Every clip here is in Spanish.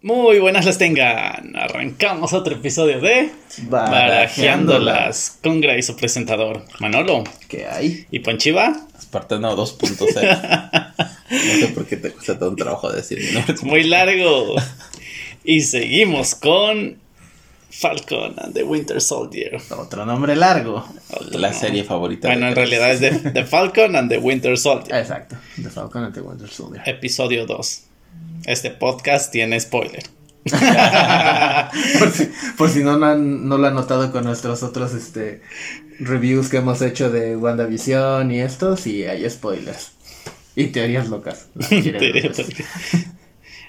Muy buenas las tengan. Arrancamos otro episodio de Barajeándolas con Gray, su presentador Manolo. ¿Qué hay? ¿Y Ponchiva? Espartano 2.0. no sé por qué te cuesta todo un trabajo decir mi nombre. Muy largo. Y seguimos con Falcon and the Winter Soldier. Otro nombre largo. La serie favorita. Bueno, de en realidad es de The Falcon and the Winter Soldier. Exacto. The Falcon and the Winter Soldier. Episodio 2. Este podcast tiene spoiler. por, si, por si no, no, han, no lo han notado con nuestros otros este, reviews que hemos hecho de WandaVision y estos, y hay spoilers. Y teorías locas. Teorías locas.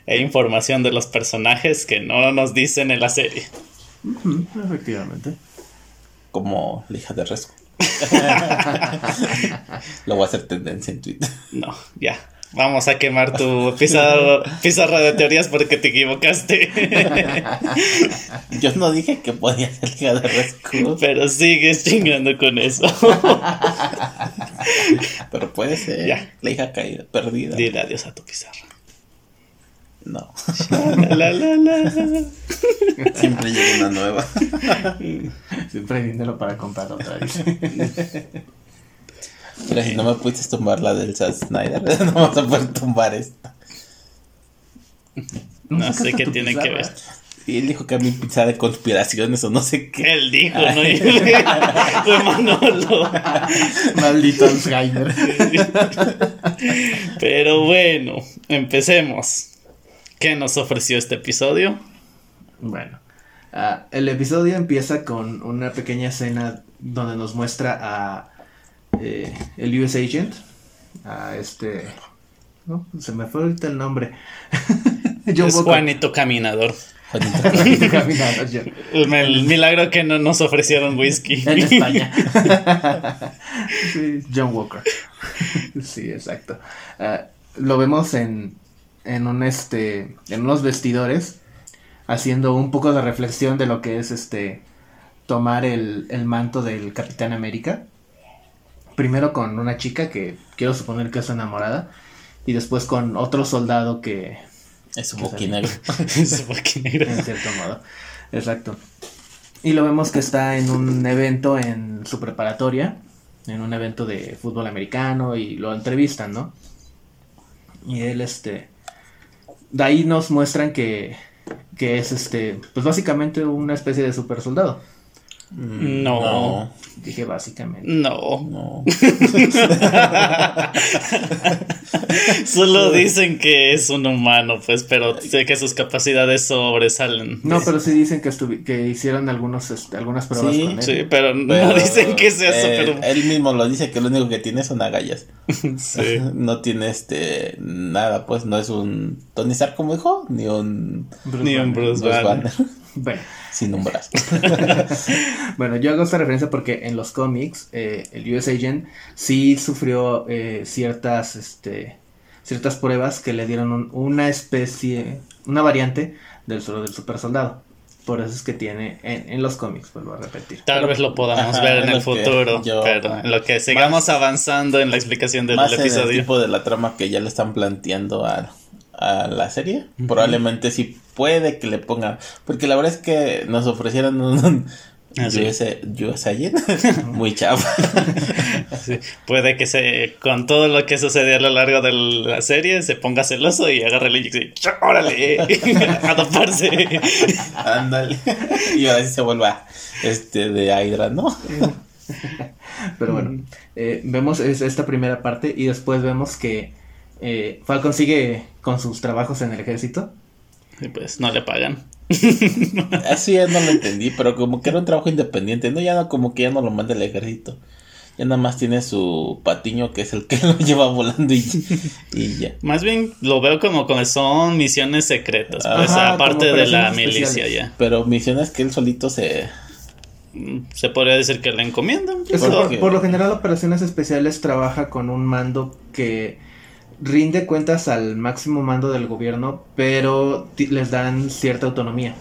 Hay información de los personajes que no nos dicen en la serie. Uh -huh, efectivamente. Como la hija de Resco. Lo voy a hacer tendencia en Twitter. No, ya. Vamos a quemar tu pizarra, pizarra de teorías porque te equivocaste. Yo no dije que podía ser hija de Resco. Pero sigues chingando con eso. Pero puede ser Ya. la hija caída, perdida. Dile adiós a tu pizarra. No. La, la, la. Siempre llega una nueva. Siempre hay dinero para comprar otra vez. Pero si no me pudiste tumbar la del Zack Snyder, no vas a poder tumbar esta. No sé qué tiene que ver. Y él dijo que a mi pizza de conspiraciones o no sé qué. Él dijo, ¿no? Fue Manolo. Maldito Alzheimer. Pero bueno, empecemos. ¿Qué nos ofreció este episodio? Bueno, uh, el episodio empieza con una pequeña escena donde nos muestra a eh, el US Agent, a este... No, se me fue ahorita el nombre. John es Walker. Juanito Caminador. Juanito Caminador. El, el, milagro que no nos ofrecieron whisky. En España. sí, John Walker. sí, exacto. Uh, lo vemos en, en un este en unos vestidores haciendo un poco de reflexión de lo que es este tomar el, el manto del Capitán América primero con una chica que quiero suponer que es enamorada y después con otro soldado que es un boquinegro. es un boquinegro. En cierto modo. Exacto. Y lo vemos que está en un evento en su preparatoria en un evento de fútbol americano y lo entrevistan no y él este de ahí nos muestran que, que es este, pues básicamente una especie de super soldado. No. no. Dije básicamente. No. No. Solo dicen que es un humano, pues, pero sé que sus capacidades sobresalen. No, pero sí dicen que, que hicieron algunos, este, algunas pruebas sí, con él. Sí, pero, no Pero, dicen que sea eh, super Él mismo lo dice que lo único que tiene son agallas. Sí. No tiene este nada, pues no es un Tony Stark como dijo, ni un Bruce Ni un Banner. Bruce Bruce Banner. Banner Bueno, sin un brazo. bueno, yo hago esta referencia porque en los cómics eh, el US Agent sí sufrió eh, ciertas, este, ciertas pruebas que le dieron un- una especie, una variante del solo del super soldado. Por eso es que tiene en, en los cómics, vuelvo a repetir. Tal vez lo podamos Ajá, ver en el futuro, yo- pero en lo que sigamos avanzando en la explicación del Más en el episodio. tipo de la trama que ya le están planteando a, a la serie. Probablemente sí puede que le pongan. Porque la verdad es que nos ofrecieron un, un Ah, sí. US, US Agent muy. Sí, Puede que se, con todo lo que sucedió a lo largo de la serie, se ponga celoso y agarre el y dice, ¡órale! a doparse. Ándale. Y ahora sí se vuelva este de Hydra, ¿no? Pero bueno, eh, vemos es- esta primera parte y después vemos que eh, Falcon sigue con sus trabajos en el ejército. Y pues no le pagan. Eso ya no lo entendí, pero como que era un trabajo independiente, ¿no? Ya no, como que ya no lo manda el ejército. Ya nada más tiene su patiño que es el que lo lleva volando y, y ya. Más bien lo veo como que son misiones secretas, pues Ajá, aparte de la milicia ya. Pero misiones que él solito se... Se podría decir que le encomiendan. Es que ¿Por por lo general Operaciones Especiales trabaja con un mando que rinde cuentas al máximo mando del gobierno, pero les dan cierta autonomía.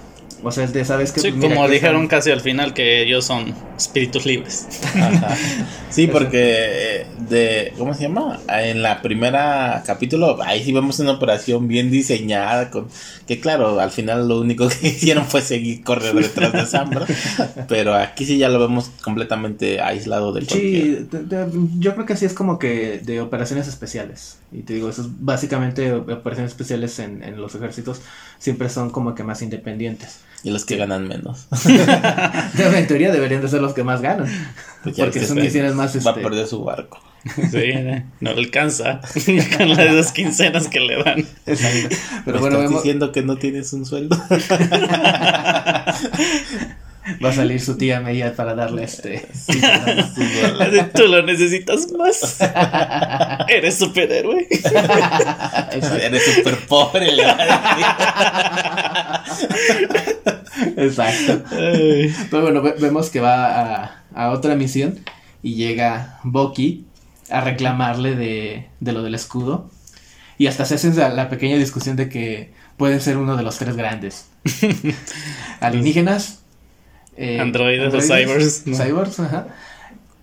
O sea, es de, ¿sabes qué? Sí, Pues mira, como dijeron casi al final que ellos son espíritus libres. Ajá. Sí, porque eh, de ¿cómo se llama? En la primera capítulo ahí sí vemos una operación bien diseñada con que claro, al final lo único que hicieron fue seguir correr detrás de Sam, ¿verdad? Pero aquí sí ya lo vemos completamente aislado de cualquier. Sí, de- de- yo creo que así es como que de operaciones especiales. Y te digo, eso es básicamente operaciones especiales en, en los ejércitos siempre son como que más independientes. y los que ganan menos. en teoría deberían de ser los que más ganan. Pues Porque son misiones más va a este, perder su barco. Sí, eh, no le alcanza con las dos quincenas que le dan. Exacto. Pero ¿Me bueno, estás vemos, diciendo que no tienes un sueldo. Va a salir su tía Meia para darle este. Tú lo necesitas más. Eres superhéroe. Eres súper pobre. Exacto. Pero bueno, ve- vemos que va a, a otra misión y llega Bucky a reclamarle de, de lo del escudo. Y hasta se hace la, la pequeña discusión de que pueden ser uno de los tres grandes. Alienígenas. Eh, Androides o cyborgs, ¿no? Cyborgs, ajá.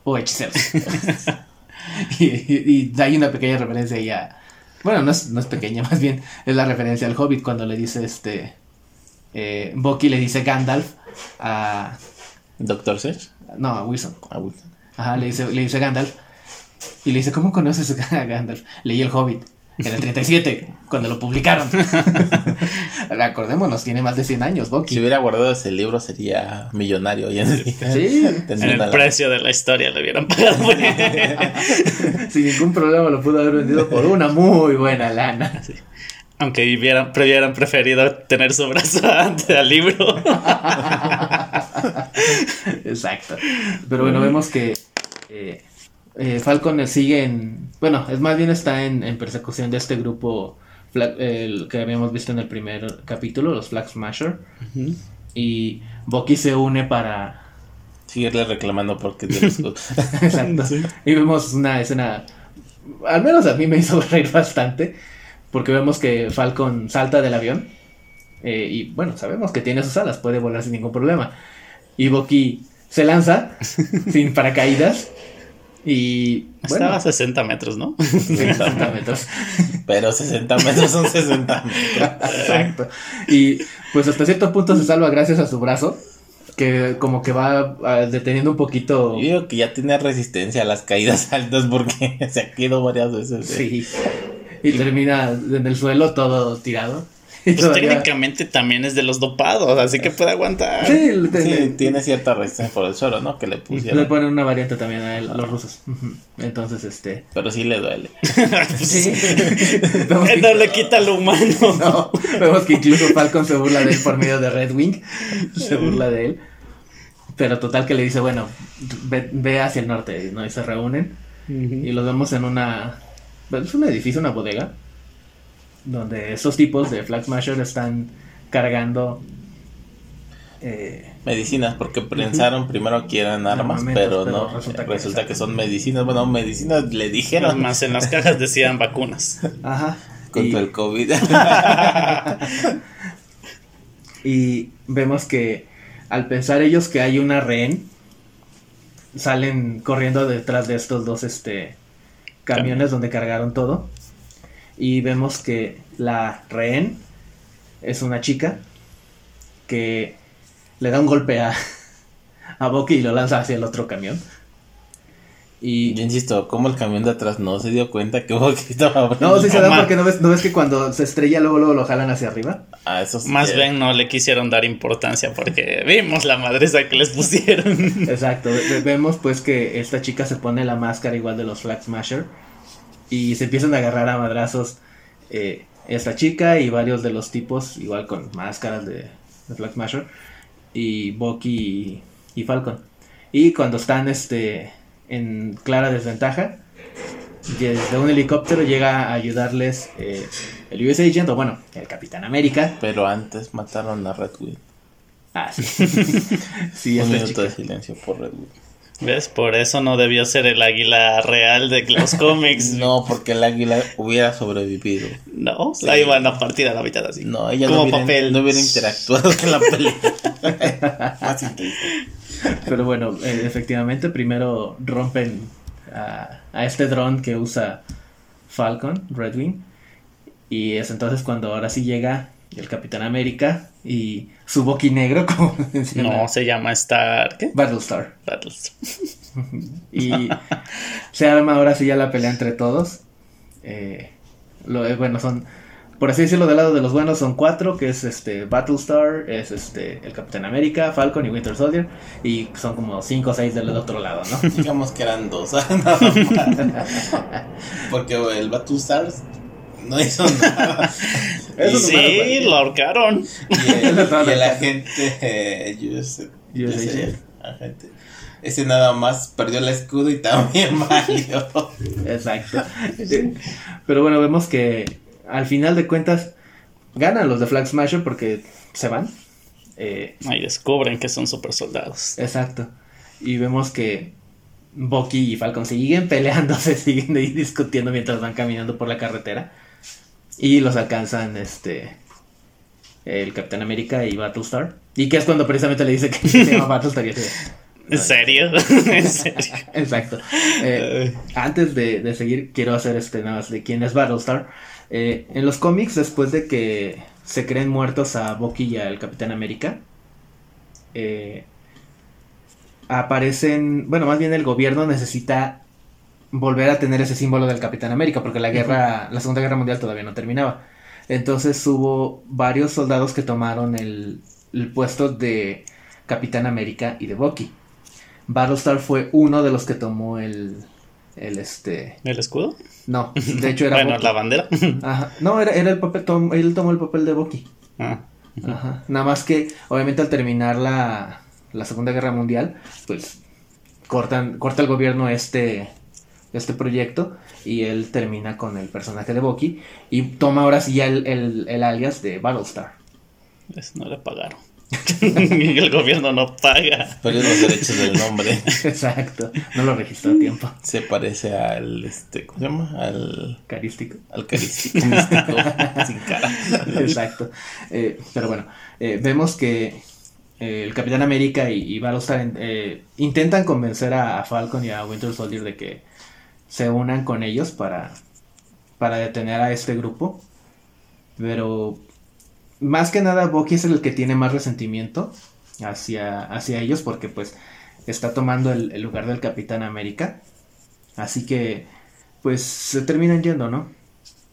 O hechiceros. y, y, y hay una pequeña referencia ahí a... Bueno, no es, no es pequeña, más bien es la referencia al Hobbit cuando le dice este... Eh, Bucky le dice Gandalf a... Doctor Sage. No, a Wilson. Ah, Wilson. Ajá, le dice, le dice Gandalf. Y le dice, ¿cómo conoces a Gandalf? Leí el Hobbit. En el 37, cuando lo publicaron. Acordémonos, tiene más de 100 años, Si Bucky. hubiera guardado ese libro sería millonario hoy en día. Sí, En el precio de la historia le hubieran pagado. sin ningún problema lo pudo haber vendido por una muy buena lana. Aunque hubieran, hubieran preferido tener su brazo antes del libro. Exacto. Pero bueno, vemos que eh, eh, Falcon sigue en. Bueno, es más bien está en, en persecución de este grupo Flag- el que habíamos visto en el primer capítulo, los Flag Smasher. Y Bucky se une para. Seguirle reclamando porque tiene. Exacto. Y vemos una escena. Al menos a mí me hizo reír bastante. Porque vemos que Falcon salta del avión. eh, y bueno, sabemos que tiene sus alas, puede volar sin ningún problema. Y Bucky se lanza sin paracaídas. Y bueno, Estaba a 60 metros, ¿no? 60 metros. Pero 60 metros son 60 metros. Exacto. Y pues hasta cierto punto se salva gracias a su brazo. Que como que va ah, deteniendo un poquito. Yo digo que ya tiene resistencia a las caídas altas porque se ha caído varias veces. ¿eh? Sí. Y termina en el suelo todo tirado. Pues técnicamente también es de los dopados, así que puede aguantar. Sí, le- Sí, le- tiene cierta resistencia por el suelo, ¿no? Que le le pusieron. ponen una variante también a él, a los rusos. Entonces, este. Pero sí le duele. Sí. Vemos que- no le quita lo humano. no, vemos que incluso Falcon se burla de él por medio de Red Wing. Se burla de él. Pero total que le dice, bueno, ve, ve hacia el norte, ¿no? Y se reúnen. Y los vemos en una. pues, Es un edificio, una bodega. Donde esos tipos de Flag Smasher están cargando. Eh, Medicinas, porque pensaron primero que eran armas, pero, pero no. resulta Resulta, que- que, son medicinas. Bueno, medicinas le dijeron Más en las cajas decían vacunas. ajá. contra y, el COVID. y vemos que al pensar ellos que hay una rehén, salen corriendo detrás de estos dos este, camiones donde cargaron todo. Y vemos que la rehén es una chica que le da un golpe a, a Bucky y lo lanza hacia el otro camión. Y Yo insisto, como el camión de atrás no se dio cuenta que Bucky estaba abriendo? no, sí se da porque no ves, no ves que cuando se estrella luego, luego lo jalan hacia arriba. Ah, eso sí, Más bien no le quisieron dar importancia porque vimos la madresa que les pusieron. Exacto, ve- vemos pues que esta chica se pone la máscara igual de los Flag Smasher y se empiezan a agarrar a madrazos eh, esta chica y varios de los tipos igual con máscaras de, de Flag Smasher y Bucky y, y Falcon. Y cuando están este en clara desventaja, desde un helicóptero llega a ayudarles eh, el US Agent o bueno, el Capitán América. Pero antes mataron a Red Wing. Ah, sí. sí, Un minuto chica. de silencio por Red Wing. ¿Ves? Por eso no debió ser el águila real de los cómics. No, porque el águila hubiera sobrevivido. No, la iban a partir a la mitad así. No, ella Como no hubiera, papel. no hubiera interactuado en la pelea. Pero bueno, eh, efectivamente, primero rompen a, a este dron que usa Falcon, Redwing. Y es entonces cuando ahora sí llega el Capitán América y su Bucky negro, como menciona No, se llama Star. ¿Qué? Battlestar. Battles. Y se arma ahora sí ya la pelea entre todos. Eh, lo, eh, bueno, son, por así decirlo, del lado de los buenos son cuatro, que es este Battlestar, es este el Capitán América, Falcon y Winter Soldier. Y son como cinco o seis del otro lado, ¿no? Digamos que eran dos. nada más. Porque el Battlestars no hizo nada. Eso sí, lo ahorcaron. Y el, y el agente eh, ese agente, ese nada más perdió el escudo y también valió. Exacto. Pero bueno, vemos que al final de cuentas ganan los de Flag Smasher porque se van. Eh, Ahí descubren que son super soldados. exacto. Y vemos que Bucky y Falcon siguen peleándose, siguen ahí discutiendo mientras van caminando por la carretera. Y los alcanzan este el Capitán América y Battlestar. Y que es cuando precisamente le dice que se llama Battlestar y así de, ¿En serio? ¿En serio? Exacto. Eh, antes de, de seguir, quiero hacer este nada más de quién es Battlestar. Eh, en los cómics, después de que se creen muertos a Bucky y al Capitán América, eh, aparecen. Bueno, más bien el gobierno necesita volver a tener ese símbolo del Capitán América, porque la guerra, la Segunda Guerra Mundial todavía no terminaba. Entonces hubo varios soldados que tomaron el, el puesto de Capitán América y de Bucky. Battlestar fue uno de los que tomó el, el este, ¿El escudo? no, de hecho era bueno, Bucky. la bandera. Ajá. No, era, era el papel, tom- él tomó el papel de Bucky. Ah, Ajá. Nada más que, obviamente, al terminar la, la Segunda Guerra Mundial, pues cortan, corta el gobierno este, este proyecto y él termina con el personaje de Bucky y toma ahora sí ya el, el, el alias de Battlestar. pues no le pagaron. El gobierno no paga. Perdió los derechos del nombre. Exacto. No lo registró a tiempo. Se parece al, este, ¿cómo se llama? Al, Carístico. al carístico místico sin cara. Exacto. Eh, pero bueno, eh, vemos que eh, el Capitán América y, y Battlestar eh, intentan convencer a, a Falcon y a Winter Soldier de que se unan con ellos para, para detener a este grupo. Pero más que nada, Bucky es el que tiene más resentimiento hacia, hacia ellos porque pues está tomando el, lugar del Capitán América. Así que pues se terminan yendo, ¿no?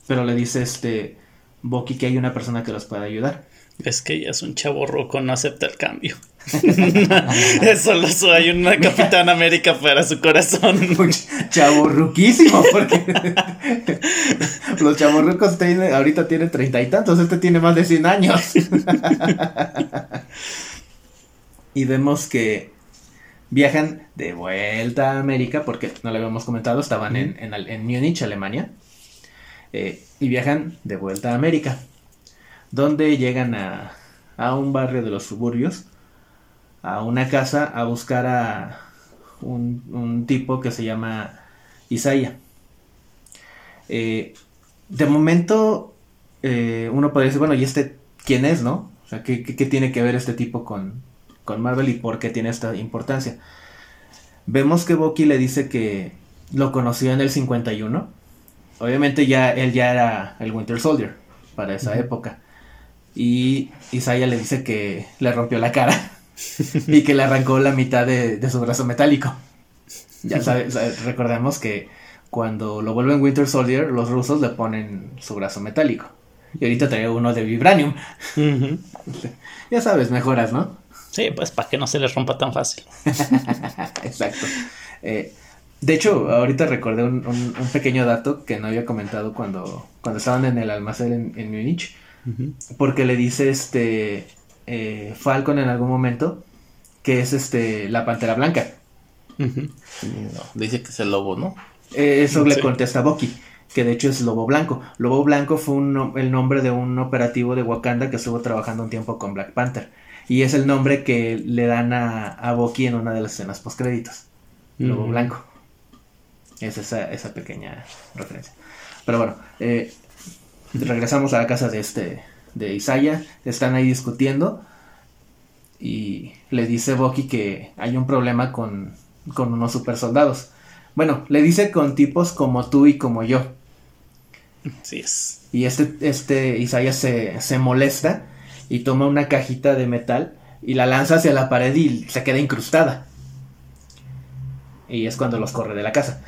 Pero le dice este Bucky que hay una persona que los puede ayudar. Es que ella es un chavo roco, no acepta el cambio. Solo soy una Capitán América para su corazón. Chavo ruquísimo, porque los chavorrucos tienen, ahorita tienen treinta y tantos, este tiene más de 100 años. y vemos que viajan de vuelta a América, porque no lo habíamos comentado, estaban en, en, en Múnich, Alemania. Eh, y viajan de vuelta a América, donde llegan a, a un barrio de los suburbios, a una casa, a buscar a un, un tipo que se llama Isaiah. Eh, de momento, eh, uno podría decir, bueno, ¿y este quién es, no? O sea, ¿qué, qué- qué tiene que ver este tipo con, con Marvel y por qué tiene esta importancia? Vemos que Bucky le dice que lo conoció en el 51. Obviamente ya él ya era el Winter Soldier para esa época. Y Isaiah le dice que le rompió la cara y que le arrancó la mitad de, de su brazo metálico. Ya sabes, recordemos que cuando lo vuelven Winter Soldier, los rusos le ponen su brazo metálico. Y ahorita trae uno de vibranium. Ya sabes, mejoras, ¿no? Sí, pues para que no se les rompa tan fácil. Exacto. Eh, de hecho, ahorita recordé un, un- un pequeño dato que no había comentado cuando, cuando estaban en el almacén en, en Múnich. Porque le dice este eh, Falcon en algún momento que es este la pantera blanca. No, dice que es el lobo, ¿no? Eh, eso le contesta Bucky, que de hecho es Lobo Blanco. Lobo Blanco fue un no- el nombre de un operativo de Wakanda que estuvo trabajando un tiempo con Black Panther. Y es el nombre que le dan a, a Bucky en una de las escenas postcréditos. lobo blanco. Es esa, esa pequeña referencia. Pero bueno, eh, regresamos a la casa de este, de Isaiah. Están ahí discutiendo. Y le dice Bucky que hay un problema con, con unos super soldados. Bueno, le dice con tipos como tú y como yo. Así es. Y este, este Isaiah se, se molesta y toma una cajita de metal y la lanza hacia la pared y se queda incrustada. Y es cuando los corre de la casa.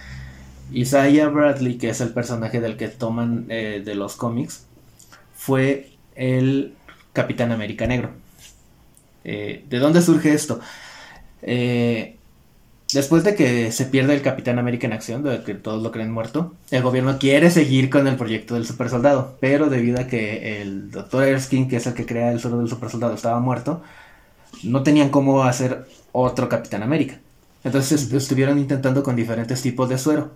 Isaiah Bradley, que es el personaje del que toman eh, de los cómics, fue el Capitán América Negro. Eh, ¿De dónde surge esto? Eh, después de que se pierde el Capitán América en acción, de que todos lo creen muerto, el gobierno quiere seguir con el proyecto del super soldado, pero debido a que el Dr. Erskine, que es el que crea el suero del super soldado, estaba muerto, no tenían cómo hacer otro Capitán América. Entonces estuvieron intentando con diferentes tipos de suero.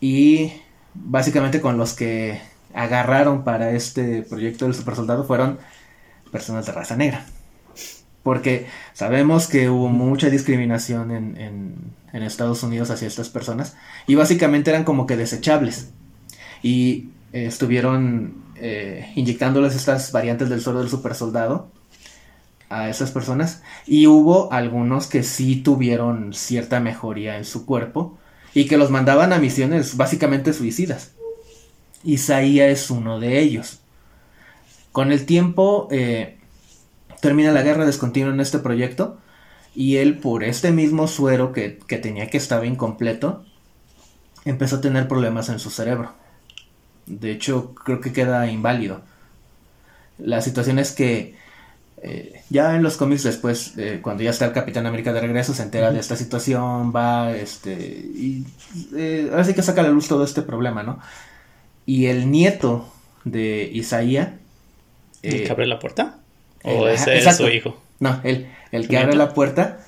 Y básicamente con los que agarraron para este proyecto del super soldado fueron personas de raza negra. Porque sabemos que hubo mucha discriminación en, Estados Unidos hacia estas personas. Y básicamente eran como que desechables. Y estuvieron eh, inyectándoles estas variantes del suero del super soldado a esas personas. Y hubo algunos que sí tuvieron cierta mejoría en su cuerpo. Y que los mandaban a misiones básicamente suicidas. Isaías es uno de ellos. Con el tiempo eh, termina la guerra descontinua en este proyecto y él por este mismo suero que, que tenía que estaba incompleto empezó a tener problemas en su cerebro. De hecho creo que queda inválido. La situación es que eh, ya en los cómics después, eh, cuando ya está el Capitán América de regreso, se entera de esta situación, va, este, y eh, ahora sí que saca a la luz todo este problema, ¿no? Y el nieto de Isaías... ¿El eh, que abre la puerta? el- ¿O ese es su hijo? No, el, el ¿Su que abre la puerta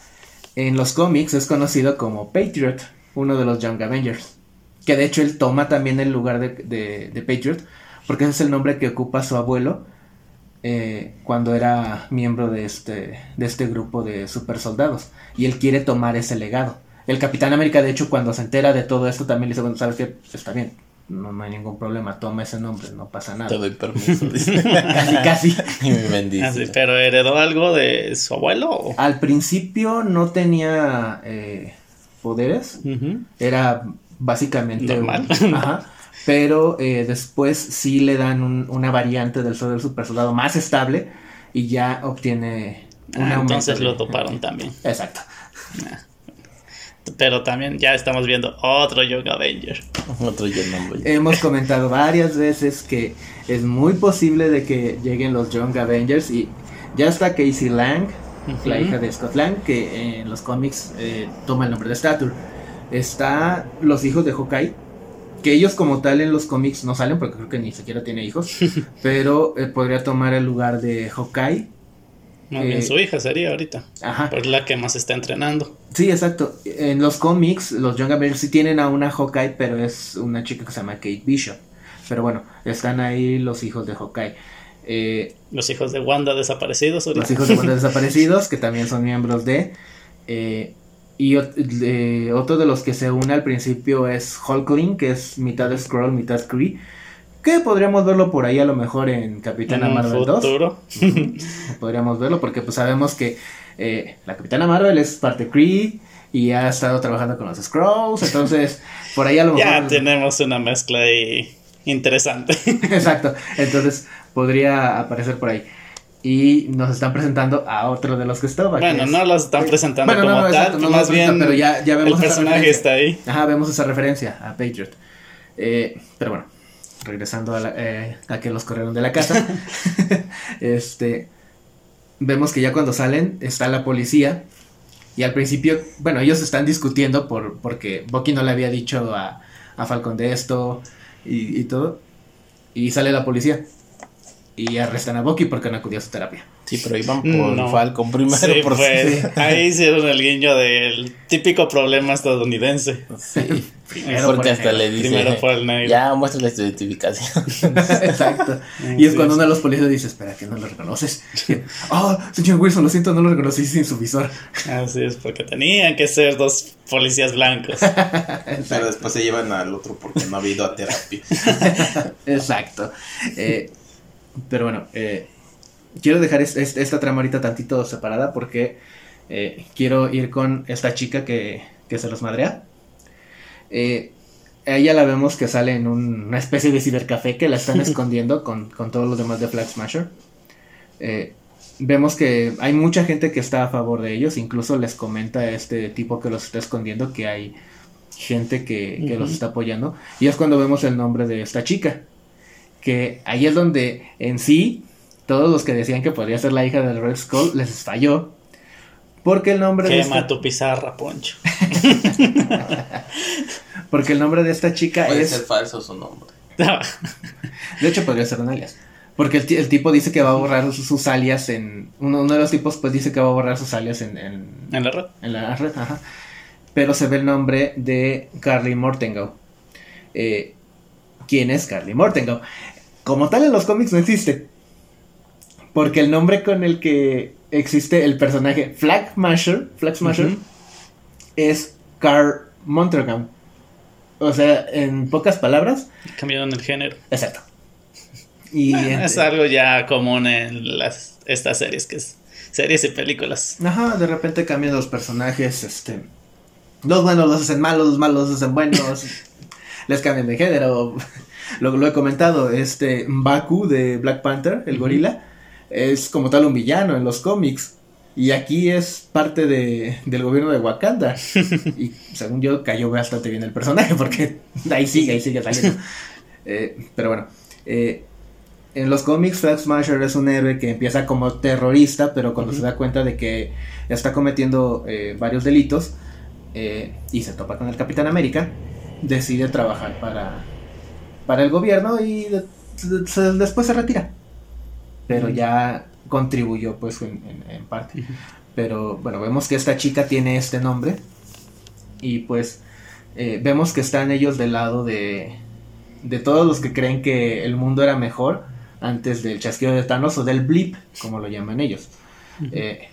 en los cómics es conocido como Patriot, uno de los Young Avengers. Que de hecho él toma también el lugar de, de- de Patriot, porque ese es el nombre que ocupa su abuelo eh, cuando era miembro de este, de este grupo de super soldados. Y él quiere tomar ese legado. El Capitán América, de hecho, cuando se entera de todo esto, también le dice, bueno, ¿sabes qué? Está bien, no, no hay ningún problema, toma ese nombre, no pasa Te nada. doy permiso. Casi, casi. y me bendice. Ah, pero heredó algo de su abuelo. o? Al principio no tenía eh, poderes, era básicamente un- Normal. ajá, pero eh, después sí le dan un- una variante del sol del super soldado más estable y ya obtiene Ah, entonces de- lo toparon también. Exacto. Pero también ya estamos viendo otro Young Avenger. Otro yo no voy. Hemos comentado varias veces que es muy posible de que lleguen los Young Avengers y ya está Casey Lang, la hija de Scott Lang, que en los cómics eh, toma el nombre de Stature. Está los hijos de Hawkeye, que ellos como tal en los cómics no salen porque creo que ni siquiera tiene hijos, pero eh, podría tomar el lugar de Hawkeye. Más Eh, bien su hija sería ahorita. Ajá. Pues la que más está entrenando. Sí, exacto. En los cómics, los Young Avengers sí tienen a una Hawkeye, pero es una chica que se llama Kate Bishop. Pero bueno, están ahí los hijos de Hawkeye. Eh, Los hijos de Wanda desaparecidos ahorita. los hijos de Wanda desaparecidos, que también son miembros de. eh, y de- otro de los que se une al principio es Hulkling, que es mitad Skrull, mitad Kree. Que podríamos verlo por ahí a lo mejor en Capitana en Marvel 2. futuro. Podríamos verlo porque pues sabemos que eh, la Capitana Marvel es parte Kree y ha estado trabajando con los Skrulls. Entonces, por ahí a lo mejor. Ya tenemos una mezcla ahí interesante. Exacto. Entonces, podría aparecer por ahí. Y nos están presentando a otro de los que estaba. Bueno, es- no los están presentando Bueno, no, como no, tal, exacto, no más bien pero ya- ya vemos el esa personaje referencia. está ahí. Ajá, vemos esa referencia a Patriot. Eh, pero bueno, regresando a, la- eh, a que los corrieron de la casa. este. Vemos que ya cuando salen está la policía. Y al principio, bueno, ellos están discutiendo por, porque Bucky no le había dicho a, a Falcon de esto y, y todo. Y sale la policía. y arrestan a Bucky porque no acudió a su terapia. Sí, pero iban por Mm, no. Falcon primero. Sí, por pues, ahí hicieron el guiño del típico problema estadounidense. Sí. Primero Porque por el hasta negro. le dice. Primero por el negro. Ya muestra la identificación. Exacto. Y es Sí, cuando uno de los policías dice, espera, que no lo reconoces. Oh, señor Wilson, lo siento, no lo reconocí sin su visor. Así es, porque tenían que ser dos policías blancos. pero después se llevan al otro porque no ha habido a terapia. Exacto. Eh, pero bueno, eh, quiero dejar es- es- esta trama ahorita tantito separada porque eh, quiero ir con esta chica que, que se los madrea. Eh, ella la vemos que sale en un- una especie de cibercafé que la están escondiendo con, con todos los demás de Flag Smasher. Eh, vemos que hay mucha gente que está a favor de ellos, incluso les comenta a este tipo que los está escondiendo que hay gente que, que los está apoyando. Y es cuando vemos el nombre de esta chica. Que ahí es donde en sí todos los que decían que podría ser la hija del Red Skull les falló. Porque el nombre de Quema esta, tu pizarra, Poncho. porque el nombre de esta chica Puede es ser falso su nombre. De hecho, podría ser un alias. Porque el, ti- el tipo dice que va a borrar sus, sus alias en. Uno, uno de los tipos, pues dice que va a borrar sus alias en, en, en la red. en la red. Ajá. Pero se ve el nombre de Carly Mortengo. Eh, ¿Quién es Carly Mortengo? Como tal en los cómics no existe. Porque el nombre con el que existe el personaje Flag Smasher, Flag Smasher es Carl Montergam. O sea, en pocas palabras, Cambiaron el género. exacto. Y Bueno, es algo ya común en las estas series, que es series y películas. Ajá, de repente cambian los personajes, este... Los buenos los hacen malos, los malos los hacen buenos. les cambian de género. Lo, lo he comentado, este Baku de Black Panther, el gorila, es como tal un villano en los cómics. Y aquí es parte de, del gobierno de Wakanda. y según yo cayó bastante bien el personaje porque ahí sigue, ahí sigue saliendo. Eh, pero bueno, eh, en los cómics Flag Smasher es un héroe que empieza como terrorista, pero cuando se da cuenta de que está cometiendo eh, varios delitos eh, y se topa con el Capitán América, decide trabajar para, para el gobierno y de- después se retira. Pero ya contribuyó pues en, en- en parte. Pero bueno, vemos que esta chica tiene este nombre y pues eh, vemos que están ellos del lado de, de todos los que creen que el mundo era mejor antes del chasquido de Thanos o del blip, como lo llaman ellos. Eh,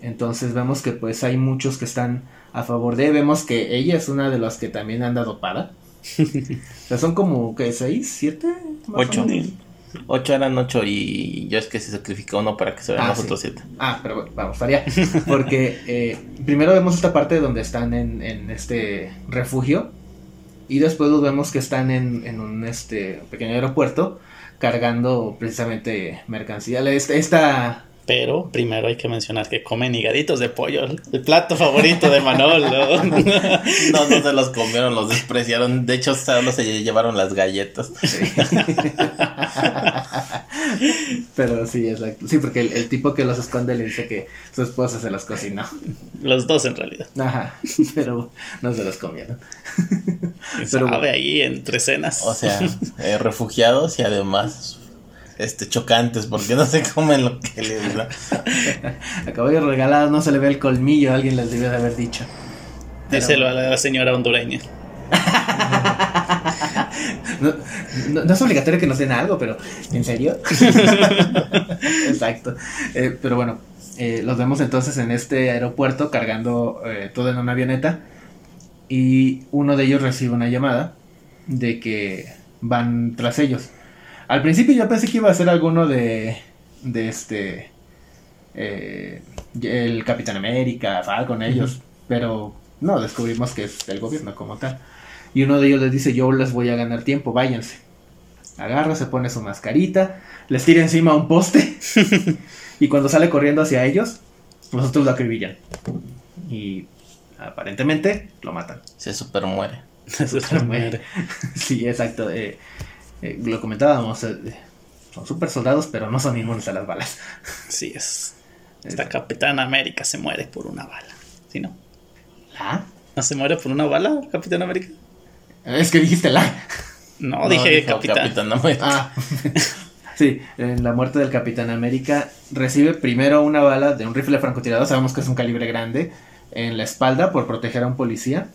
entonces vemos que pues hay muchos que están a favor de, vemos que ella es una de las que también anda dopada. o sea, son como que seis, siete, más o Ocho. menos. Ocho eran ocho y yo es que se sacrificó uno para que se vean Ah, los sí. otros siete. Ah, pero bueno, vamos para allá. Porque eh, primero vemos esta parte donde están en, en este refugio. Y después los vemos que están en, en un este pequeño aeropuerto cargando precisamente mercancía. Esta, esta Pero primero hay que mencionar que comen higaditos de pollo, el plato favorito de Manolo. No, no se los comieron, los despreciaron. De hecho, solo se llevaron las galletas. Pero sí, exacto. Sí, porque el, el tipo que los esconde le dice que su esposa se los cocinó. Los dos en realidad. Ajá, pero no se los comieron. Pero Sabe ahí entre escenas. O sea, eh, refugiados y además este chocantes porque no se comen lo que les da. Acabo de regalar, no se le ve el colmillo, alguien les debió de haber dicho. Díselo a la señora hondureña. No, no- no es obligatorio que nos den algo, pero ¿en serio? Exacto. Eh, pero bueno, eh, los vemos entonces en este aeropuerto cargando eh, todo en una avioneta y uno de ellos recibe una llamada de que van tras ellos. Al principio yo pensé que iba a ser alguno de, de este, eh, el Capitán América, Falcon, ellos, pero no, descubrimos que es el gobierno como tal. Y uno de ellos les dice, yo les voy a ganar tiempo, váyanse. Agarra, se pone su mascarita, les tira encima un poste y cuando sale corriendo hacia ellos, los otros lo acribillan. Y aparentemente lo matan. Se super muere. Se muere. Sí, exacto. eh, eh, lo comentábamos, eh, son super soldados, pero no son inmunes a las balas. Sí es. Esta Capitán América se muere por una bala. ¿Sí no? ¿La? ¿No se muere por una bala, Capitán América? Es que dijiste la. No, No, dije Capitán. Capitán América. Ah. Sí, en la muerte del Capitán América recibe primero una bala de un rifle francotirador, sabemos que es un calibre grande, en la espalda por proteger a un policía.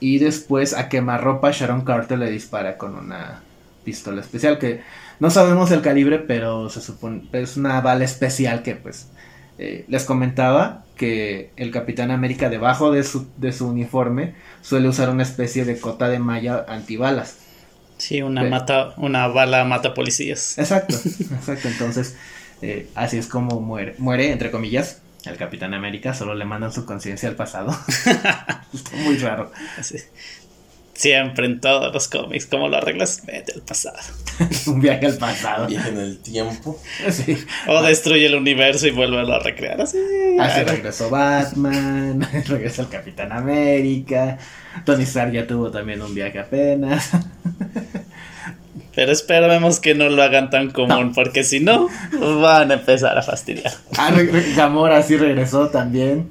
Y después a quemarropa Sharon Carter le dispara con una pistola especial que no sabemos el calibre, pero se supone es una bala especial que pues eh, les comentaba que el Capitán América debajo de su, de su uniforme suele usar una especie de cota de malla antibalas. Sí, una, mata, una bala mata policías. Exacto, exacto. Entonces, eh, así es como muere, muere, entre comillas, el Capitán América. Solo le mandan su conciencia al pasado. Está muy raro. Así. Siempre en todos los cómics, ¿cómo lo arreglas? Vete al pasado. Un viaje al pasado. Viaje en el tiempo. Sí. O destruye el universo y vuelve a recrear. Así. Así regresó Batman, regresa el Capitán América. Tony Stark ya tuvo también un viaje apenas. Pero esperemos que no lo hagan tan común, porque si no, van a empezar a fastidiar. Ah, Gamora sí regresó también.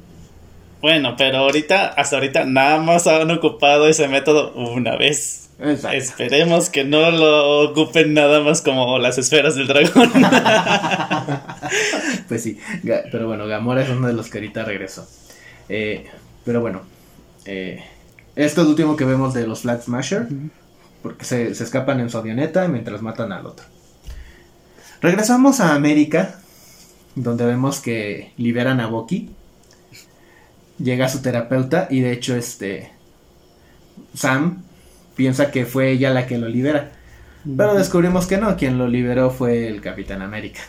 Bueno, pero ahorita, hasta ahorita, nada más han ocupado ese método una vez. Exacto. Esperemos que no lo ocupen nada más como las esferas del dragón. Pues sí, pero bueno, Gamora es uno de los que ahorita regresó. Eh, pero bueno, eh, esto es lo último que vemos de los Flag Smasher, porque se, se escapan en su avioneta mientras matan al otro. Regresamos a América, donde vemos que liberan a Bucky. Llega su terapeuta y de hecho este Sam piensa que fue ella la que lo libera. Pero descubrimos que no, quien lo liberó fue el Capitán América.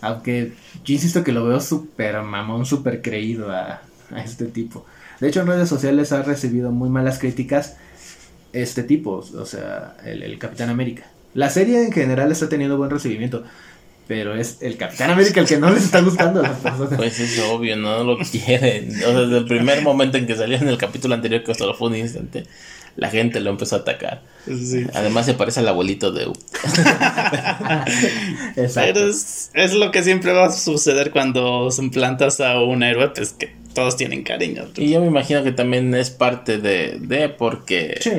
Aunque yo insisto que lo veo súper mamón, súper creído a, a este tipo. De hecho, en redes sociales ha recibido muy malas críticas este tipo, o sea, el, el Capitán América. La serie en general está teniendo buen recibimiento, pero es el Capitán América el que no les está gustando a las personas. Pues es obvio, no lo quieren. O sea, desde el primer momento en que salió en el capítulo anterior, que solo fue un instante, la gente lo empezó a atacar. Sí. Además se parece al abuelito de U. Exacto. Pero es, es lo que siempre va a suceder cuando implantas a un héroe, pues que todos tienen cariño. Y yo me imagino que también es parte de, de porque Sí.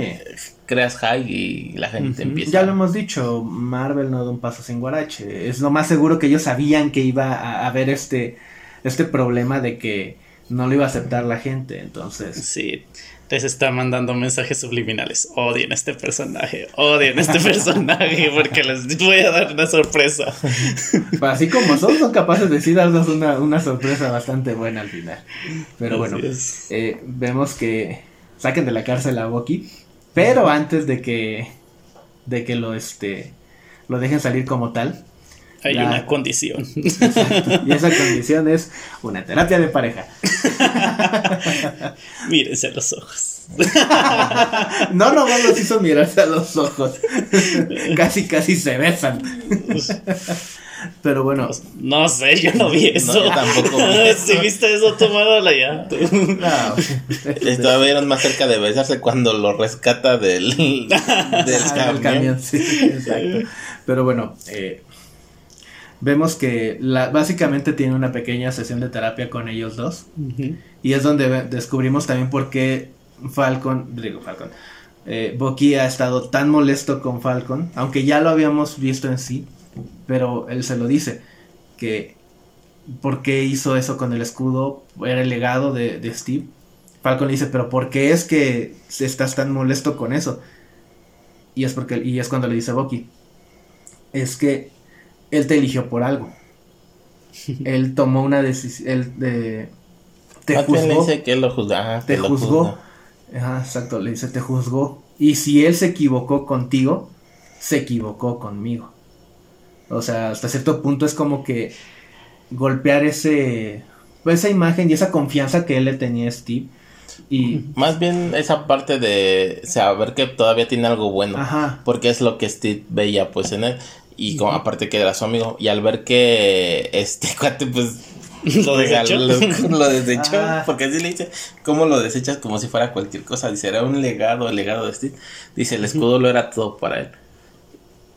Creas hype y la gente empieza. Ya lo hemos dicho, Marvel no da un paso sin guarache. Es lo más seguro que ellos sabían que iba a haber este, este problema de que no lo iba a aceptar la gente. Entonces, Sí, les está mandando mensajes subliminales. Odien este personaje, odien este personaje, porque les voy a dar una sorpresa. así como son, son capaces de sí darnos una, una sorpresa bastante buena al final. Pero bueno, Así eh, vemos que saquen de la cárcel a Bucky, pero antes de que, de que lo, este, lo dejen salir como tal. Hay la- una condición. Y esa condición es una terapia de pareja. Mírense a los ojos. No, no, no los hizo mirarse a los ojos. casi, casi se besan. Pero bueno, No sé, yo no vi eso. yo tampoco vi eso. si viste eso, tómala ya. no. Estuvieron más cerca de besarse cuando lo rescata del, del Ah, camión. el camión, sí, exacto. Pero bueno, eh, vemos que la, básicamente tiene una pequeña sesión de terapia con ellos dos. Y es donde descubrimos también por qué Falcon, digo Falcon, eh, Bucky ha estado tan molesto con Falcon, aunque ya lo habíamos visto en sí, pero él se lo dice, que por qué hizo eso con el escudo, era el legado de, de Steve. Falcon le dice, pero ¿por qué es que estás tan molesto con eso? Y es, porque, y es cuando le dice a Bucky, es que él te eligió por algo. Él tomó una decisión, él de... Te Más bien le juzgó. dice que él lo juzga. ajá, Te que lo juzgó. juzga. Ajá, exacto, le dice, te juzgó. Y si él se equivocó contigo, se equivocó conmigo. O sea, hasta cierto punto es como que golpear ese, pues, esa imagen y esa confianza que él le tenía a Steve. Y, Más bien esa parte de saber que todavía tiene algo bueno. ajá, Porque es lo que Steve veía pues en él. Y como, aparte que era su amigo. Y al ver que este cuate pues Lo desechó. Lo, lo desechó. Ah. Porque así le dice, ¿cómo lo desechas? Como si fuera cualquier cosa. Dice, era un legado, el legado de Steve. Dice, el escudo lo era todo para él.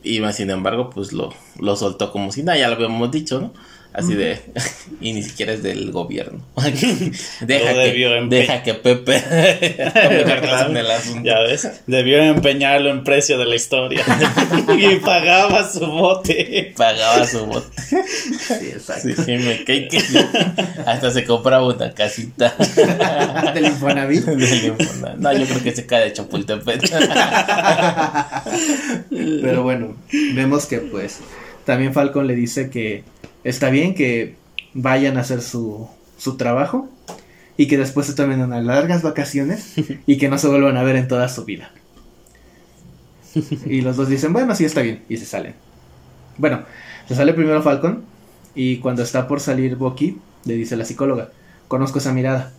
Y más sin embargo, pues lo, lo soltó como si nada, ya lo habíamos dicho, ¿no? Así de. y ni siquiera es del gobierno. deja, que, deja que Pepe. ya ves. Debió empeñarlo en precio de la historia. y pagaba su bote. Pagaba su bote. Sí, exacto. Sí, me cae que hasta se compraba una casita. Del Infonavit. Del Infonavit. No, yo creo que se cae de Chapultepec. Pero bueno, vemos que pues también Falcon le dice que está bien que vayan a hacer su, su trabajo y que después se tomen unas largas vacaciones y que no se vuelvan a ver en toda su vida. Y los dos dicen, bueno, sí está bien, y se salen. Bueno, se sale primero Falcon y cuando está por salir Bucky, le dice la psicóloga, conozco esa mirada,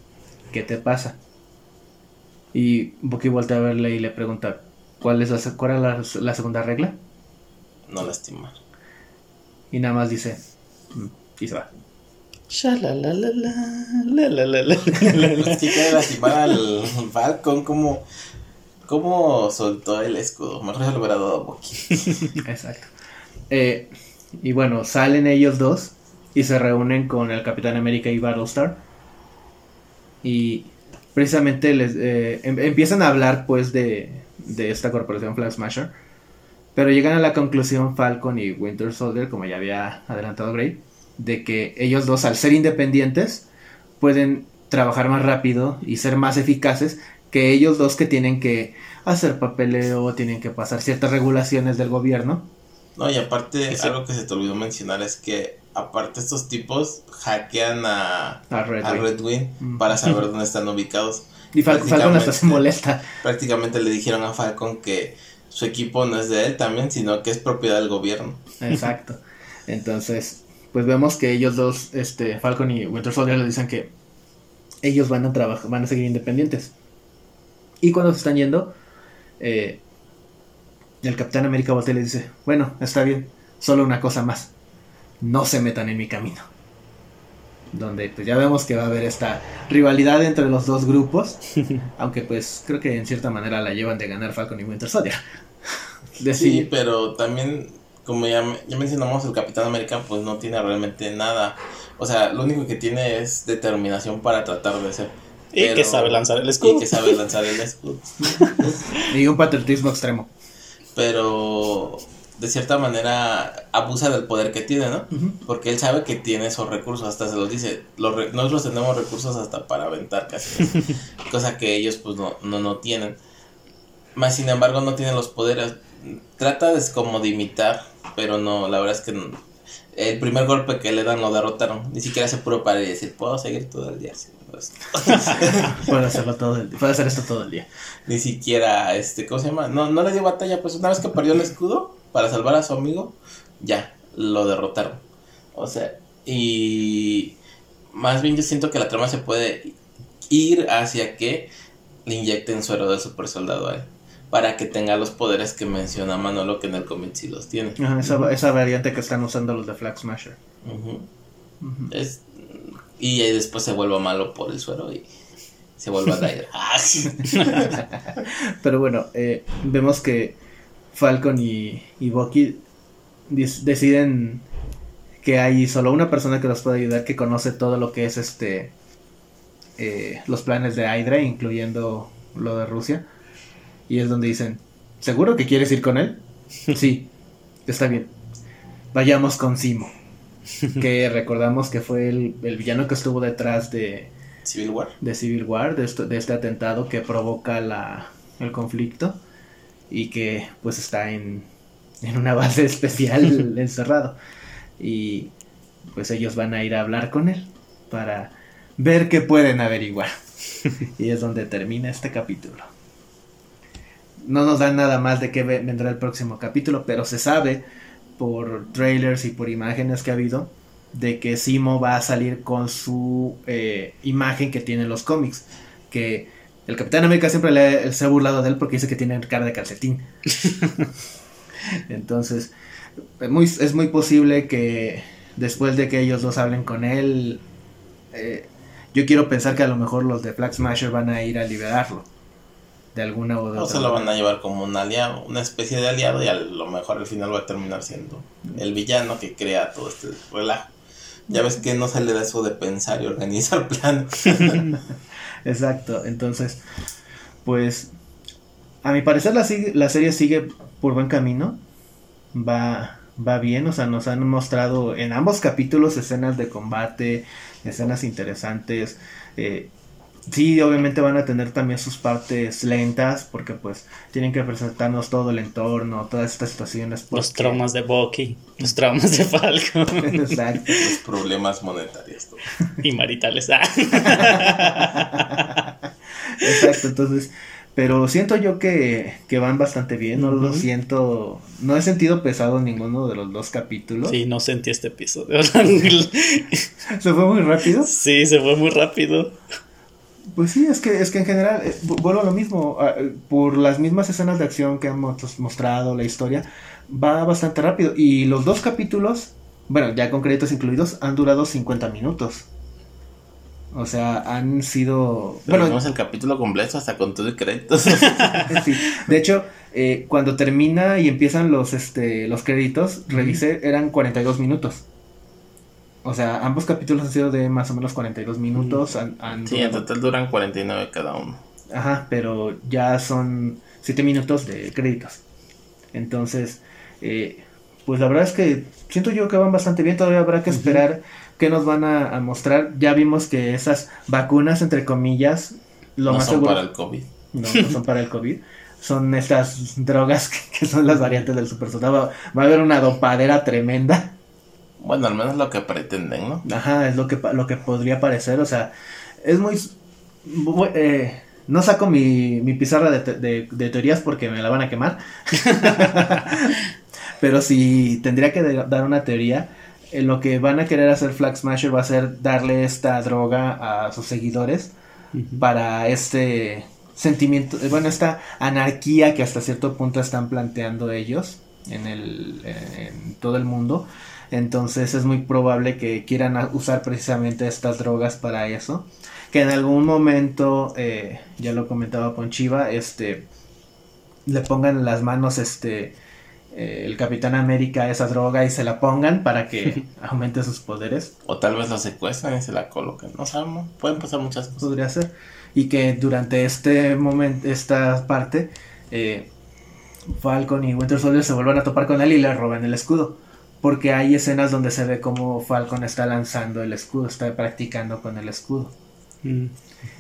¿qué te pasa? Y Bucky voltea a verle y le pregunta, ¿cuál es la, cuál es la segunda regla? No lastimar. Y nada más dice, y se va. Sí quiere lastimar al Falcon como... ¿Cómo soltó el escudo? Más se lo hubiera dado a Exacto. Eh, y bueno, salen ellos dos y se reúnen con el Capitán América y Battlestar. Y precisamente les eh, em, empiezan a hablar pues de, de esta corporación Flag Smasher pero llegan a la conclusión Falcon y Winter Soldier, como ya había adelantado Gray, de que ellos dos, al ser independientes, pueden trabajar más rápido y ser más eficaces que ellos dos que tienen que hacer papeleo, tienen que pasar ciertas regulaciones del gobierno. No, y aparte, algo que se te olvidó mencionar es que, aparte, estos tipos hackean a, a Red, Wing mm. para saber dónde están ubicados. Y Falcon hasta se molesta. Prácticamente le dijeron a Falcon que su equipo no es de él también, sino que es propiedad del gobierno. Exacto. Entonces, pues vemos que ellos dos, este, Falcon y Winter Soldier le dicen que ellos van a trabajar, van a seguir independientes. Y cuando se están yendo, eh, el Capitán América voltea le dice, bueno, está bien, solo una cosa más, no se metan en mi camino. Donde pues ya vemos que va a haber esta rivalidad entre los dos grupos, aunque pues creo que en cierta manera la llevan de ganar Falcon y Winter Soldier. sí, pero también como ya, ya mencionamos, el Capitán América pues no tiene realmente nada. O sea, lo único que tiene es determinación para tratar de ser. Y que sabe lanzar el escudo. Y que sabe lanzar el escudo. y un patriotismo extremo. Pero de cierta manera abusa del poder que tiene, ¿no? Porque él sabe que tiene esos recursos, hasta se los dice, los nosotros tenemos recursos hasta para aventar casi, cosa que ellos pues no, no, no tienen. Más sin embargo no tienen los poderes, trata de como de imitar pero no, la verdad es que el primer golpe que le dan lo derrotaron. Ni siquiera se pudo parar y decir, puedo seguir todo el día. puedo hacerlo todo el día. Puedo hacer esto todo el día. Ni siquiera, este, ¿cómo se llama? No, no le dio batalla, pues una vez que perdió el escudo para salvar a su amigo, ya, lo derrotaron. O sea, y más bien yo siento que la trama se puede ir hacia que le inyecten suero de super soldado a él para que tenga los poderes que menciona Manolo que en el cómic sí los tiene. esa, esa, variante que están usando los de Flag Smasher. Es, y después se vuelve malo por el suero y se vuelve a caer. Ah, Pero bueno, eh, vemos que Falcon y, y Bucky deciden que hay solo una persona que los puede ayudar que conoce todo lo que es este eh, los planes de Hydra, incluyendo lo de Rusia y es donde dicen, ¿seguro que quieres ir con él? sí, está bien. Vayamos con Simo. que recordamos que fue el, villano que estuvo detrás de Civil War. De Civil War, de, de este atentado que provoca la, el conflicto y que pues está en, en una base especial encerrado. Y pues ellos van a ir a hablar con él para ver qué pueden averiguar. y es donde termina este capítulo no nos dan nada más de qué vendrá el próximo capítulo, pero se sabe por trailers y por imágenes que ha habido de que Simo va a salir con su eh, imagen que tiene en los cómics. Que el Capitán América siempre le, se ha burlado de él porque dice que tiene cara de calcetín. Entonces, muy, es muy posible que después de que ellos dos hablen con él, eh, yo quiero pensar que a lo mejor los de Black Smasher van a ir a liberarlo de alguna o de O se lo van a llevar como un aliado, una especie de aliado y a lo mejor al final va a terminar siendo el villano que crea todo este relajo. Ya ves que no sale de eso de pensar y organizar plan. Exacto, entonces, pues, a mi parecer la, la serie sigue por buen camino, va, va bien, o sea, nos han mostrado en ambos capítulos escenas de combate, escenas interesantes, eh, sí, obviamente van a tener también sus partes lentas, porque pues tienen que presentarnos todo el entorno, todas estas situaciones. Los traumas de Bucky, los traumas de Falcon. Exacto. Los problemas monetarios. Y maritales. Ah. Exacto, entonces... Pero siento yo que, que van bastante bien, no lo siento, no he sentido pesado ninguno de los dos capítulos. Sí, no sentí este episodio. ¿Se fue muy rápido? Sí, se fue muy rápido. Pues sí, es que, es que en general, eh, vuelvo a lo mismo, por las mismas escenas de acción que hemos mostrado, la historia, va bastante rápido. Y los dos capítulos, bueno, ya con créditos incluidos, han durado 50 minutos. O sea, han sido... bueno, tenemos el capítulo completo hasta con todo y créditos. sí. De hecho, eh, cuando termina y empiezan los, este, los créditos, revisé, eran 42 minutos. O sea, ambos capítulos han sido de más o menos 42 minutos. sí, en total duran 49 cada uno. Ajá, pero ya son 7 minutos de créditos. Entonces, eh, pues la verdad es que siento yo que van bastante bien. Todavía habrá que esperar qué nos van a, mostrar. Ya vimos que esas vacunas, entre comillas, lo no son para el COVID. No, no son para el COVID. Son estas drogas que, son las variantes del super soldado. Va a haber una dopadera tremenda. Bueno, al menos lo que pretenden, ¿no? Ajá, es lo que, lo que podría parecer, o sea, es muy... Eh, no saco mi, mi pizarra de, de, teorías porque me la van a quemar. Pero si tendría que dar una teoría, eh, lo que van a querer hacer Flag Smasher va a ser darle esta droga a sus seguidores para este sentimiento, eh, bueno, esta anarquía que hasta cierto punto están planteando ellos en, el, en todo el mundo. Entonces es muy probable que quieran usar precisamente estas drogas para eso. Que en algún momento, eh, ya lo comentaba Ponchiva, este, le pongan en las manos este, eh, el Capitán América esa droga y se la pongan para que aumente sus poderes. O tal vez la secuestran y se la coloquen. No sabemos, pueden pasar muchas cosas. Podría ser. Y que durante este momento, esta parte, eh, Falcon y Winter Soldier se vuelvan a topar con él y le roban el escudo porque hay escenas donde se ve como Falcon está lanzando el escudo, está practicando con el escudo. Mm.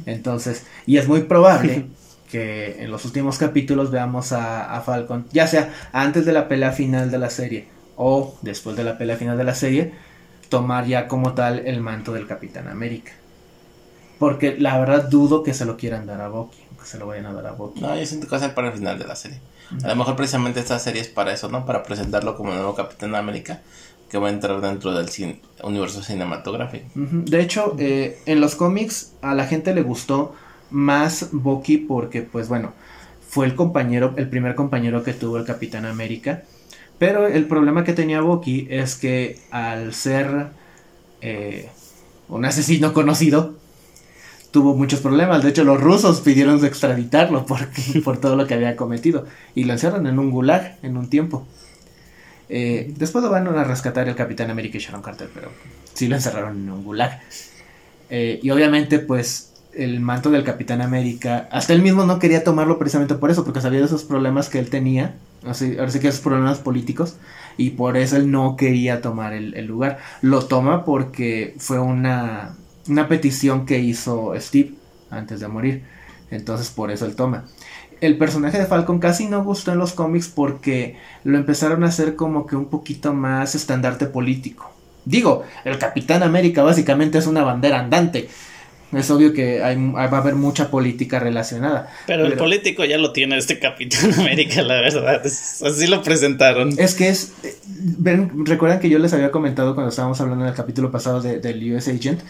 Entonces, y es muy probable que en los últimos capítulos veamos a, Falcon, ya sea antes de la pelea final de la serie o después de la pelea final de la serie, tomar ya como tal el manto del Capitán América. Porque la verdad dudo que se lo quieran dar a Bucky, que se lo vayan a dar a Bucky. No, yo siento que va a ser para el final de la serie. A lo mejor precisamente esta serie es para eso, ¿no? Para presentarlo como el nuevo Capitán América que va a entrar dentro del universo cinematográfico. De hecho, eh, en los cómics a la gente le gustó más Bucky porque, pues bueno, fue el compañero, el primer compañero que tuvo el Capitán América. Pero el problema que tenía Bucky es que al ser eh, un asesino conocido, tuvo muchos problemas. De hecho, los rusos pidieron extraditarlo por, por todo lo que había cometido. Y lo encerran en un gulag en un tiempo. Eh, después lo van a rescatar el Capitán América y Sharon Carter, pero sí lo encerraron en un gulag. Eh, y obviamente, pues, el manto del Capitán América, hasta él mismo no quería tomarlo precisamente por eso, porque sabía de esos problemas que él tenía, así, ahora sí que esos problemas políticos, y por eso él no quería tomar el lugar. Lo toma porque fue una, una petición que hizo Steve antes de morir. Entonces por eso él toma. El personaje de Falcon casi no gustó en los cómics porque lo empezaron a hacer como que un poquito más estandarte político. Digo, el Capitán América básicamente es una bandera andante es obvio que hay, va a haber mucha política relacionada. Pero, el político ya lo tiene este Capitán América, la verdad. así lo presentaron. Es que es. Ven, recuerdan que yo les había comentado cuando estábamos hablando en el capítulo pasado del US Agent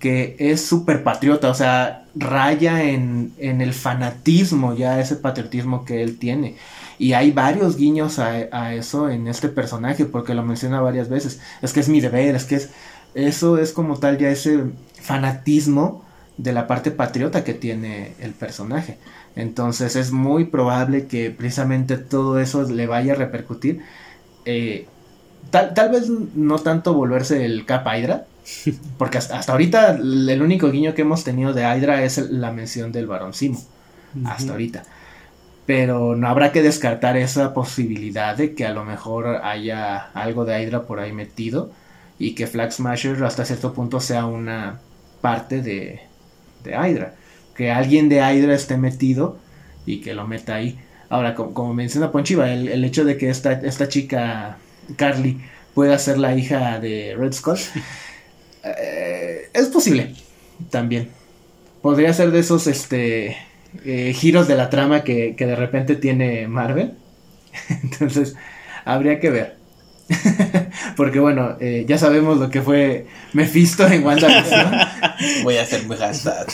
que es súper patriota, o sea, raya en, en el fanatismo, ya ese patriotismo que él tiene. Y hay varios guiños a, a, eso en este personaje, porque lo menciona varias veces. Es que es mi deber, es que es. Eso es como tal ya ese fanatismo de la parte patriota que tiene el personaje. Entonces es muy probable que precisamente todo eso le vaya a repercutir. Eh, tal, tal, vez no tanto volverse el capa Hydra, Porque hasta, hasta ahorita el único guiño que hemos tenido de Hydra es la mención del varón Simo. Hasta ahorita. Pero no habrá que descartar esa posibilidad de que a lo mejor haya algo de Hydra por ahí metido y que Flag Smasher hasta cierto punto sea una parte de, Hydra. Que alguien de Hydra esté metido y que lo meta ahí. Ahora, como, como menciona Ponchiva, el, el hecho de que esta, esta chica, Carly, pueda ser la hija de Red Skull, eh, es posible también. Podría ser de esos este, eh, giros de la trama que, que de repente tiene Marvel. Entonces, habría que ver. Porque bueno, eh, ya sabemos lo que fue Mephisto en WandaVision. Voy a hacer mi hashtag.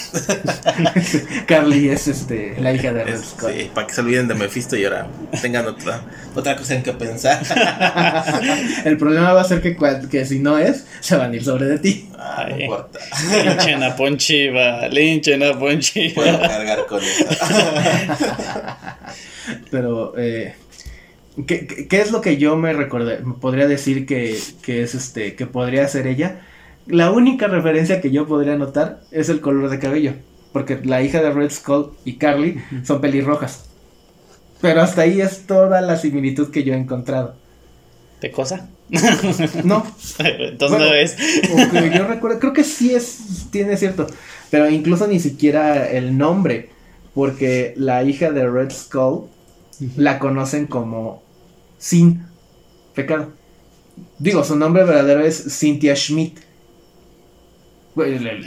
Carly es este, la hija de Red Es- Skull. sí, para que se olviden de Mephisto y ahora tengan otra, otra cosa en que pensar. El problema va a ser que, que si no es, se van a ir sobre de ti. Ah, no importa. Linchen a Ponchiva, linchen a Puedo Ponchiva. cargar con eso. Pero, eh, ¿qué, qué, qué es lo que yo me recordé? Podría decir que, que es este, que podría ser ella. La única referencia que yo podría notar es el color de cabello. Porque la hija de Red Skull y Carly son pelirrojas. Pero hasta ahí es toda la similitud que yo he encontrado. ¿De cosa? No, Entonces Bueno. no es. Yo recuerdo, creo que sí es, tiene cierto, pero incluso ni siquiera el nombre, porque la hija de Red Skull la conocen como Sin Pecado. Digo, su nombre verdadero es Cynthia Schmidt.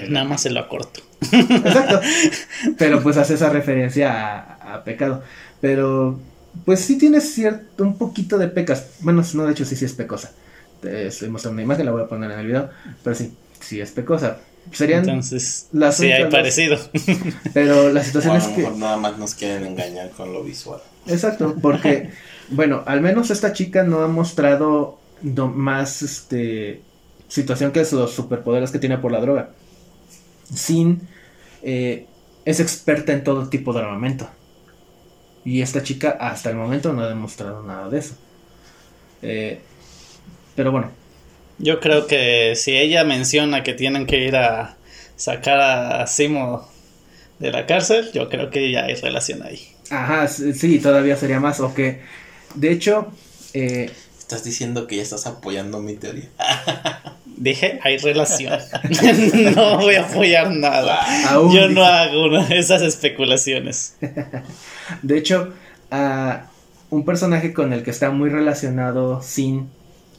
Nada más se lo acorto. Exacto. Pero pues hace esa referencia a, a pecado. Pero pues sí tiene cierto, un poquito de pecas. Bueno, no, de hecho sí, sí es pecosa. Te estoy mostrando una imagen, la voy a poner en el video. Pero sí, sí es pecosa. Serían, Entonces, las sí hay parecido. pero la O situación a es lo que... mejor nada más nos quieren engañar con lo visual. Exacto, porque, bueno, al menos esta chica no ha mostrado no- más este situación que los superpoderes que tiene por la droga. Sin eh, es experta en todo tipo de armamento. Y esta chica hasta el momento no ha demostrado nada de eso. Eh, pero bueno, Yo creo que si ella menciona que tienen que ir a sacar a Simo de la cárcel, yo creo que ya hay relación ahí. ajá, sí, todavía sería más. O que, de hecho, eh, Estás diciendo que ya estás apoyando mi teoría. Dije, hay relación. no voy a apoyar nada. Aún Yo dice- no hago una- esas especulaciones. De hecho, a un personaje con el que está muy relacionado Sin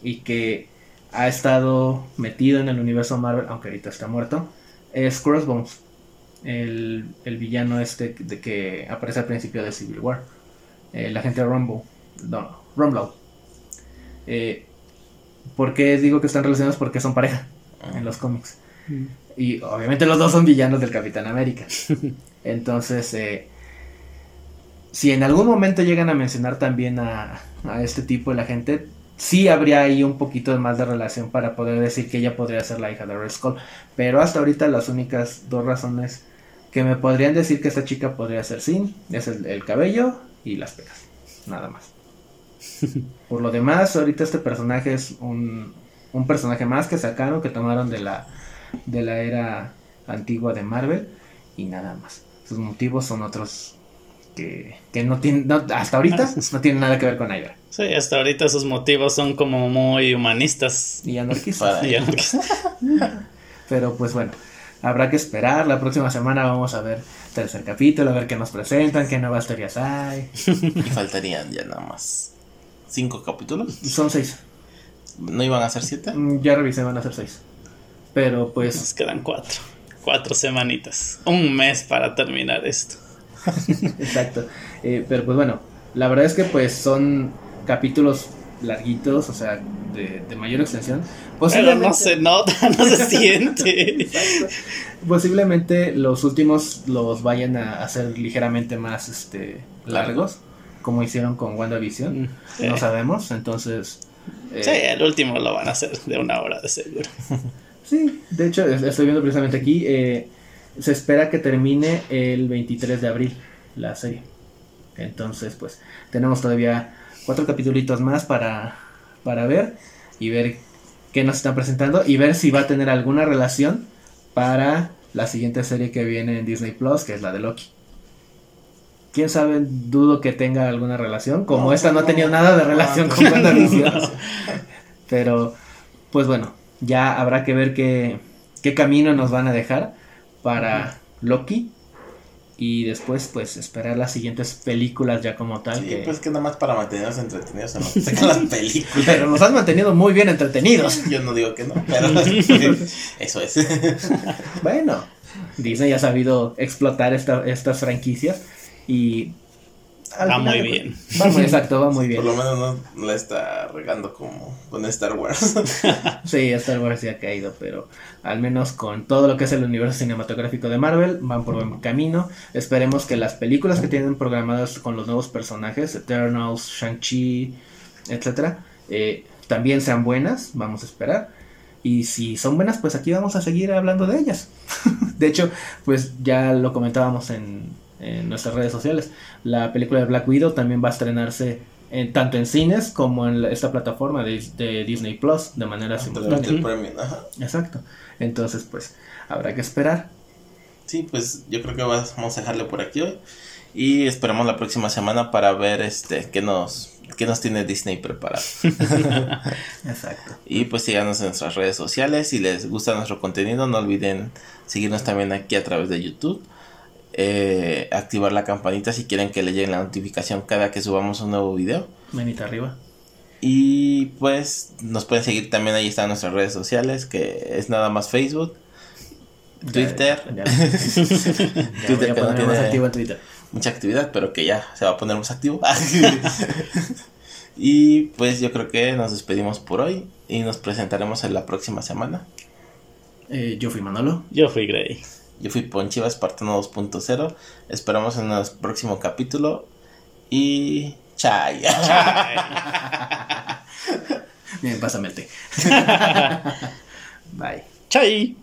y que ha estado metido en el universo Marvel, aunque ahorita está muerto, es Crossbones, el, el villano este de que aparece al principio de Civil War, el agente Rumble, no, Rumble. Eh, ¿Por qué digo que están relacionados? Porque son pareja en los cómics. Y obviamente los dos son villanos del Capitán América. Entonces, eh, si en algún momento llegan a mencionar también a, a este tipo de la gente, sí habría ahí un poquito más de relación para poder decir que ella podría ser la hija de Red Skull. Pero hasta ahorita las únicas dos razones que me podrían decir que esta chica podría ser Sin es el, el cabello y las pecas. Nada más. Por lo demás, ahorita este personaje es un, un personaje más que sacaron, que tomaron de la, de la era antigua de Marvel y nada más. Sus motivos son otros que, que no tienen, no- hasta ahorita no tienen nada que ver con Hydra. Sí, hasta ahorita sus motivos son como muy humanistas. Y anarquistas. Y que- Pero pues bueno, habrá que esperar. La próxima semana vamos a ver tercer capítulo, a ver qué nos presentan, qué nuevas teorías hay. Y faltarían ya nada más cinco capítulos. Son seis. ¿No iban a ser siete? Mm, Ya revisé, van a ser seis. Pero pues Nos quedan cuatro. Cuatro semanitas. Un mes para terminar esto. Exacto. Eh, pero pues bueno, la verdad es que pues son capítulos larguitos, o sea, de, de mayor extensión. Pero Posiblemente, no se nota, no se siente. Posiblemente los últimos los vayan a hacer ligeramente más este largos, como hicieron con WandaVision. Mm, Sí. No sabemos, entonces... eh, Sí, el último lo van a hacer de una hora de seguro. Sí, de hecho, es- estoy viendo precisamente aquí. eh, se espera que termine el 23 de abril la serie. Entonces, pues, tenemos todavía cuatro capítulos más para, para ver y ver que nos están presentando y ver si va a tener alguna relación para la siguiente serie que viene en Disney Plus, que es la de Loki. Quién sabe, dudo que tenga alguna relación. Como esta no, ha tenido nada de relación con WandaVision. Pero, pues bueno, ya habrá que ver qué, qué camino nos van a dejar para Loki y después pues esperar las siguientes películas ya como tal. Sí, pues que nada más para mantenernos entretenidos en las películas. Pero nos han mantenido muy bien entretenidos. Yo no digo que no, pero eso es. bueno, Disney ha sabido explotar esta, estas franquicias y va muy bien. Va muy exacto, va muy bien. Por lo menos no la está regando como con Star Wars. sí, Star Wars ya ha caído, pero al menos con todo lo que es el universo cinematográfico de Marvel van por buen camino. Esperemos que las películas que tienen programadas con los nuevos personajes, Eternals, Shang-Chi, etcétera, eh, también sean buenas. Vamos a esperar. Y si son buenas, pues aquí vamos a seguir hablando de ellas. de hecho, pues ya lo comentábamos en en nuestras redes sociales. La película de Black Widow también va a estrenarse en, tanto en cines como en esta plataforma de, Disney Plus de manera simultánea. Exacto. Entonces, pues, habrá que esperar. Sí, pues yo creo que vamos a dejarlo por aquí hoy. Y esperamos la próxima semana para ver este qué nos, qué nos tiene Disney preparado. Exacto. Y pues síganos en nuestras redes sociales. Si les gusta nuestro contenido, no olviden seguirnos también aquí a través de YouTube eh, activar la campanita si quieren que le llegue la notificación cada que subamos un nuevo video. Manita arriba. Y pues nos pueden seguir también, ahí están nuestras redes sociales, que es nada más Facebook, Twitter. Twitter que no tiene activo Twitter. mucha actividad, pero que ya se va a poner más activo. y pues yo creo que nos despedimos por hoy y nos presentaremos en la próxima semana. Eh, yo fui Manolo. Yo fui Gray. Yo fui Ponchivas, Espartano 2.0. Esperamos en el próximo capítulo. Y. Chay. Bien, pásame el té. Bye. Chay.